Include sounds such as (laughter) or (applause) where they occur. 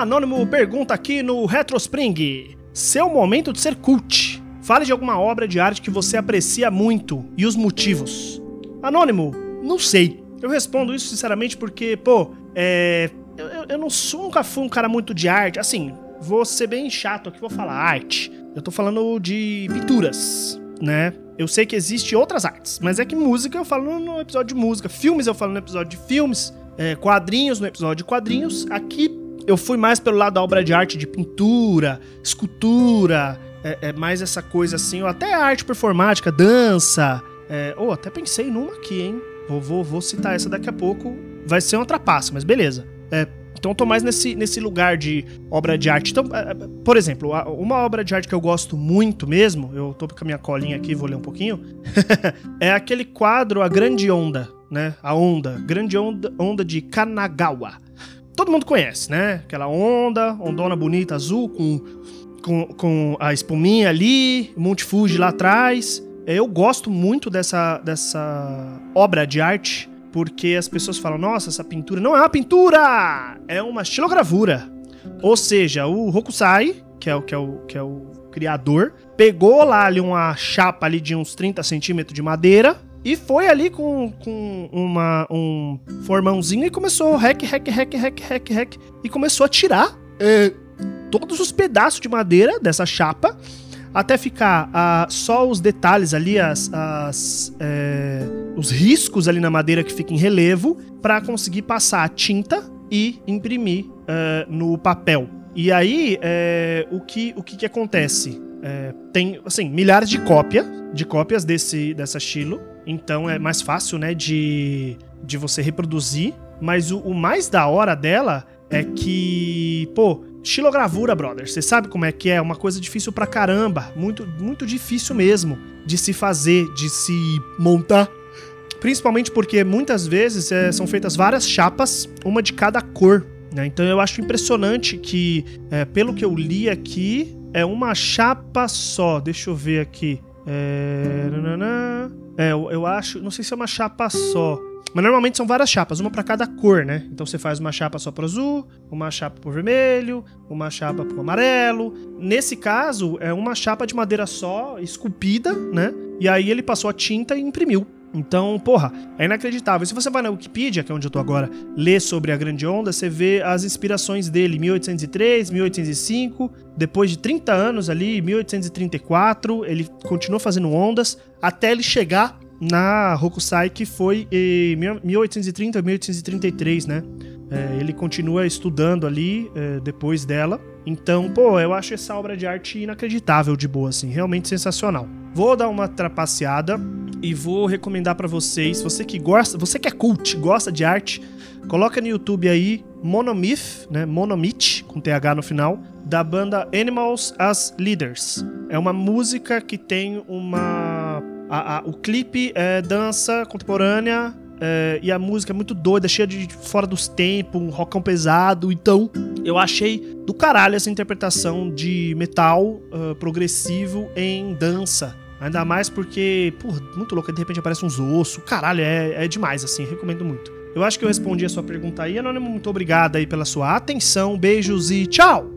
Anônimo pergunta aqui no Retrospring: Seu momento de ser cult. Fale de alguma obra de arte que você aprecia muito e os motivos. Anônimo, não sei. Eu respondo isso sinceramente porque, pô, é. Eu, eu, eu não sou, nunca fui um cara muito de arte. Assim, vou ser bem chato aqui, vou falar arte. Eu tô falando de pinturas, né? Eu sei que existe outras artes, mas é que música eu falo no episódio de música, filmes eu falo no episódio de filmes, é, quadrinhos no episódio de quadrinhos. Aqui eu fui mais pelo lado da obra de arte de pintura, escultura, é, é mais essa coisa assim, ou até arte performática, dança. É, oh, até pensei numa aqui, hein? Vou, vou, vou citar essa daqui a pouco. Vai ser uma trapaça, mas beleza. É, então eu tô mais nesse, nesse lugar de obra de arte. Então, é, é, por exemplo, uma obra de arte que eu gosto muito mesmo, eu tô com a minha colinha aqui, vou ler um pouquinho, (laughs) é aquele quadro A Grande Onda, né? A Onda, Grande Onda, onda de Kanagawa. Todo mundo conhece, né? Aquela onda, ondona bonita, azul, com, com, com a espuminha ali, Monte Fuji lá atrás. Eu gosto muito dessa, dessa obra de arte porque as pessoas falam: nossa, essa pintura não é uma pintura, é uma estilogravura. Ou seja, o Hokusai, que é o, que é o, que é o criador, pegou lá ali uma chapa ali de uns 30 centímetros de madeira e foi ali com, com uma, um formãozinho e começou rec, rec, rec, rec, rec, rec, e começou a tirar é, todos os pedaços de madeira dessa chapa até ficar uh, só os detalhes ali, as, as é, os riscos ali na madeira que fica em relevo, para conseguir passar a tinta e imprimir uh, no papel. E aí, é, o, que, o que, que acontece? É, tem, assim, milhares de cópias, de cópias desse, dessa estilo, então é mais fácil, né, de, de você reproduzir, mas o, o mais da hora dela é que, pô, Xilogravura, brother, você sabe como é que é? Uma coisa difícil pra caramba. Muito, muito difícil mesmo de se fazer, de se montar. Principalmente porque muitas vezes é, são feitas várias chapas, uma de cada cor. Né? Então eu acho impressionante que, é, pelo que eu li aqui, é uma chapa só. Deixa eu ver aqui. É, é eu, eu acho. Não sei se é uma chapa só. Mas normalmente são várias chapas, uma para cada cor, né? Então você faz uma chapa só para azul, uma chapa para vermelho, uma chapa para amarelo. Nesse caso, é uma chapa de madeira só, esculpida, né? E aí ele passou a tinta e imprimiu. Então, porra, é inacreditável. Se você vai na Wikipedia, que é onde eu tô agora, ler sobre a Grande Onda, você vê as inspirações dele, 1803, 1805, depois de 30 anos ali, 1834, ele continuou fazendo ondas até ele chegar na Hokusai, que foi em 1830 1833, né? É, ele continua estudando ali é, depois dela. Então, pô, eu acho essa obra de arte inacreditável de boa, assim, realmente sensacional. Vou dar uma trapaceada e vou recomendar para vocês, você que gosta, você que é cult, gosta de arte, coloca no YouTube aí Monomyth, né? Monomyth com TH no final, da banda Animals as Leaders. É uma música que tem uma a, a, o clipe é dança contemporânea é, e a música é muito doida, cheia de fora dos tempos, um rockão pesado. Então, eu achei do caralho essa interpretação de metal uh, progressivo em dança. Ainda mais porque, pô, muito louco, de repente aparece uns ossos. Caralho, é, é demais, assim, recomendo muito. Eu acho que eu respondi a sua pergunta aí. Anônimo, muito obrigado aí pela sua atenção. Beijos e tchau!